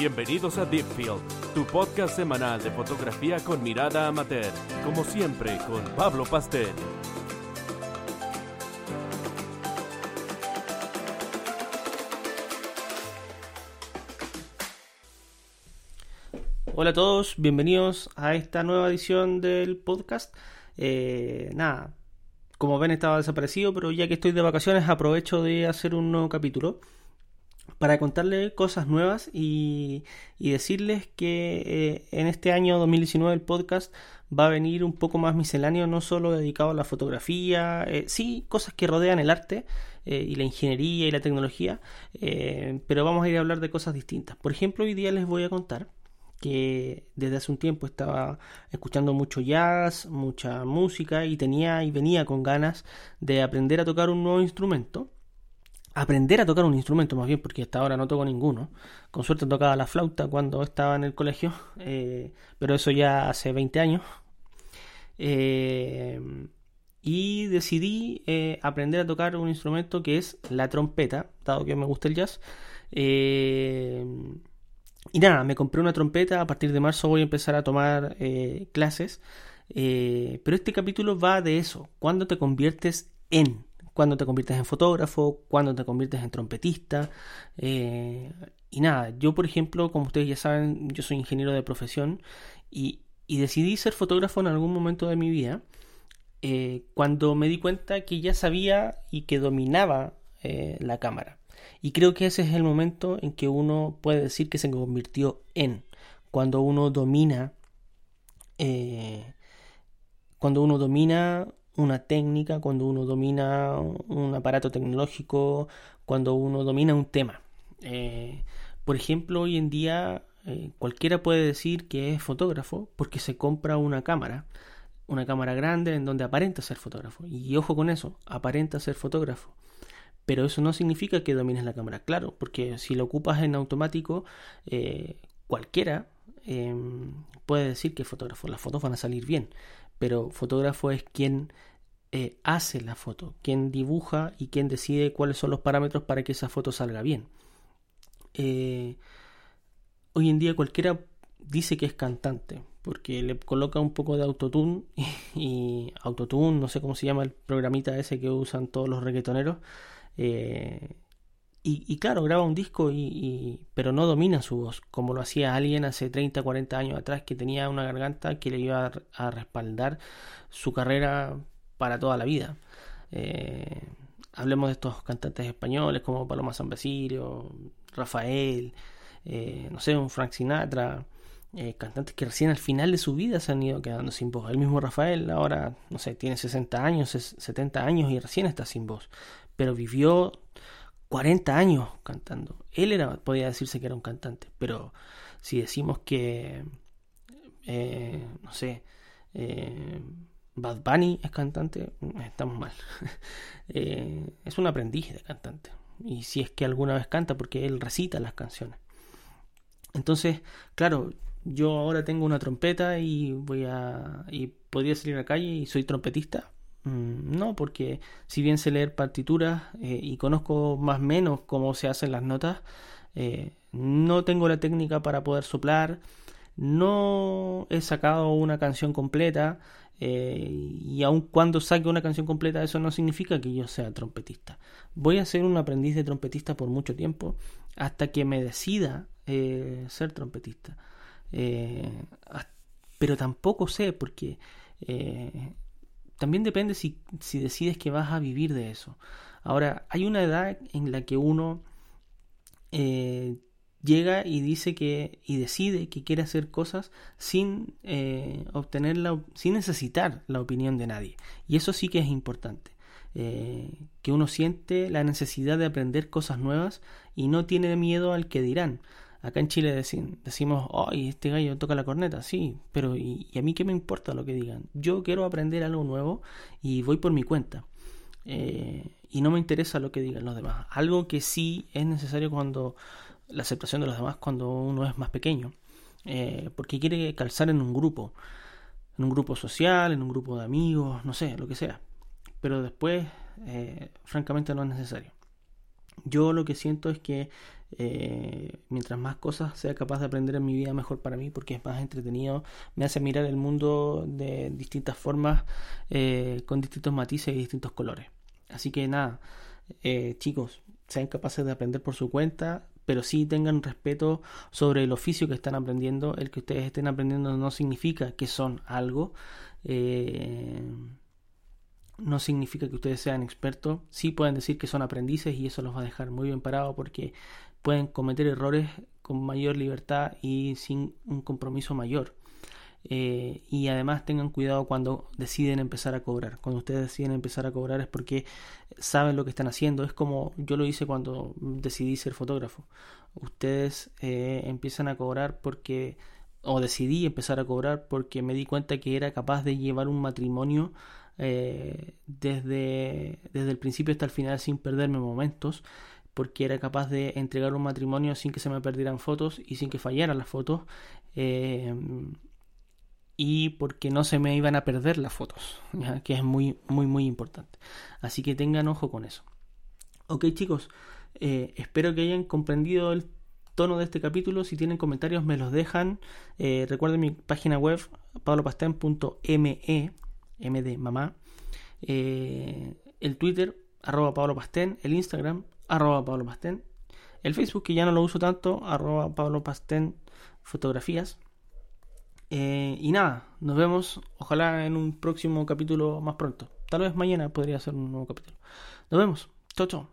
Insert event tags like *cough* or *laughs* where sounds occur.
Bienvenidos a Deepfield, tu podcast semanal de fotografía con mirada amateur, como siempre con Pablo Pastel. Hola a todos, bienvenidos a esta nueva edición del podcast. Eh, nada, como ven estaba desaparecido, pero ya que estoy de vacaciones aprovecho de hacer un nuevo capítulo para contarles cosas nuevas y, decirles que eh, en este año 2019 el podcast va a venir un poco más misceláneo, no solo dedicado a la fotografía, eh, sí, cosas que rodean el arte eh, y la ingeniería y la tecnología, pero vamos a ir a hablar de cosas distintas. Por ejemplo, hoy día les voy a contar que desde hace un tiempo estaba escuchando mucho jazz, mucha música y tenía y venía con ganas de aprender a tocar un nuevo instrumento aprender a tocar un instrumento más bien, porque hasta ahora no toco ninguno. Con suerte tocaba la flauta cuando estaba en el colegio, eh, pero eso ya hace 20 años. Eh, y decidí eh, aprender a tocar un instrumento que es la trompeta, dado que me gusta el jazz. y nada, me compré una trompeta, a partir de marzo voy a empezar a tomar clases. pero este capítulo va de eso, cuando te conviertes en cuando te conviertes en fotógrafo, cuando te conviertes en trompetista. Eh, y nada, yo por ejemplo, como ustedes ya saben, yo soy ingeniero de profesión y, decidí ser fotógrafo en algún momento de mi vida eh, cuando me di cuenta que ya sabía y que dominaba eh, la cámara. Y creo que ese es el momento en que uno puede decir que se convirtió en, cuando uno domina, cuando uno domina una técnica, cuando uno domina un aparato tecnológico, cuando uno domina un tema. Eh, por ejemplo, hoy en día eh, cualquiera puede decir que es fotógrafo porque se compra una cámara, una cámara grande en donde aparenta ser fotógrafo. Y ojo con eso, aparenta ser fotógrafo. Pero eso no significa que domines la cámara, claro, porque si lo ocupas en automático, eh, cualquiera em, puede decir que es fotógrafo. Las fotos van a salir bien, pero fotógrafo es quien eh, hace la foto, quien dibuja y quien decide cuáles son los parámetros para que esa foto salga bien. Eh, hoy en día cualquiera dice que es cantante, porque le coloca un poco de autotune *laughs* y, autotune, no sé cómo se llama el programita ese que usan todos los reggaetoneros. Eh, y, claro, graba un disco, y, pero no domina su voz, como lo hacía alguien hace 30, 40 años atrás, que tenía una garganta que le iba a, respaldar su carrera para toda la vida. Eh, hablemos de estos cantantes españoles como Paloma San Basilio, Rafael, eh, no sé, un Frank Sinatra, eh, cantantes que recién al final de su vida se han ido quedando sin voz. El mismo Rafael ahora, no sé, tiene 60 años, 70 años y recién está sin voz, pero vivió 40 años cantando. Él era, podía decirse que era un cantante, pero si decimos que, eh, no sé, eh, Bad Bunny es cantante, estamos mal. *laughs* Eh, es un aprendiz de cantante. Y si es que alguna vez canta, porque él recita las canciones. Entonces, claro, yo ahora tengo una trompeta y voy a. y podría salir a la calle y soy trompetista. Mm, no, porque si bien sé leer partituras eh, y conozco más o menos cómo se hacen las notas, eh, no tengo la técnica para poder soplar, no he sacado una canción completa eh, y aun cuando saque una canción completa eso no significa que yo sea trompetista. Voy a ser un aprendiz de trompetista por mucho tiempo hasta que me decida ser trompetista. pero tampoco sé porque también depende si, decides que vas a vivir de eso. Ahora, hay una edad en la que uno eh, llega y dice que y decide que quiere hacer cosas sin eh, obtener la, sin necesitar la opinión de nadie. Y eso sí que es importante. Eh, que uno siente la necesidad de aprender cosas nuevas y no tiene miedo al que dirán Acá en Chile decimos, ay, este gallo toca la corneta, sí, pero ¿y, a mí qué me importa lo que digan? Yo quiero aprender algo nuevo y voy por mi cuenta. Eh, y no me interesa lo que digan los demás. Algo que sí es necesario cuando la aceptación de los demás cuando uno es más pequeño, eh, porque quiere calzar en un grupo, en un grupo social, en un grupo de amigos, no sé, lo que sea. Pero después, eh, francamente, no es necesario. Yo lo que siento es que Eh, mientras más cosas sea capaz de aprender en mi vida, mejor para mí, porque es más entretenido, me hace mirar el mundo de distintas formas, eh, con distintos matices y distintos colores. Así que nada, eh, chicos, sean capaces de aprender por su cuenta, pero sí tengan respeto sobre el oficio que están aprendiendo. El que ustedes estén aprendiendo no significa que son algo. no significa que ustedes sean expertos. Sí pueden decir que son aprendices y eso los va a dejar muy bien parados porque pueden cometer errores con mayor libertad y sin un compromiso mayor. Eh, y además tengan cuidado cuando deciden empezar a cobrar. Cuando ustedes deciden empezar a cobrar es porque saben lo que están haciendo. Es como yo lo hice cuando decidí ser fotógrafo. Ustedes eh, empiezan a cobrar porque, o decidí empezar a cobrar porque me di cuenta que era capaz de llevar un matrimonio eh, desde, desde el principio hasta el final sin perderme momentos porque era capaz de entregar un matrimonio sin que se me perdieran fotos y sin que fallaran las fotos eh, y porque no se me iban a perder las fotos, *laughs* que es muy, muy, muy importante. Así que tengan ojo con eso. Ok chicos, eh, espero que hayan comprendido el tono de este capítulo. Si tienen comentarios me los dejan. Eh, recuerden mi página web pablopasten.me, m de mamá. el Twitter, arroba el Instagram, arroba Pablo Pastén. El Facebook, que ya no lo uso tanto, arroba Pablo Pastén Fotografías. Eh, y nada, nos vemos, ojalá en un próximo capítulo más pronto. Tal vez mañana podría ser un nuevo capítulo. Nos vemos. Chau, chau.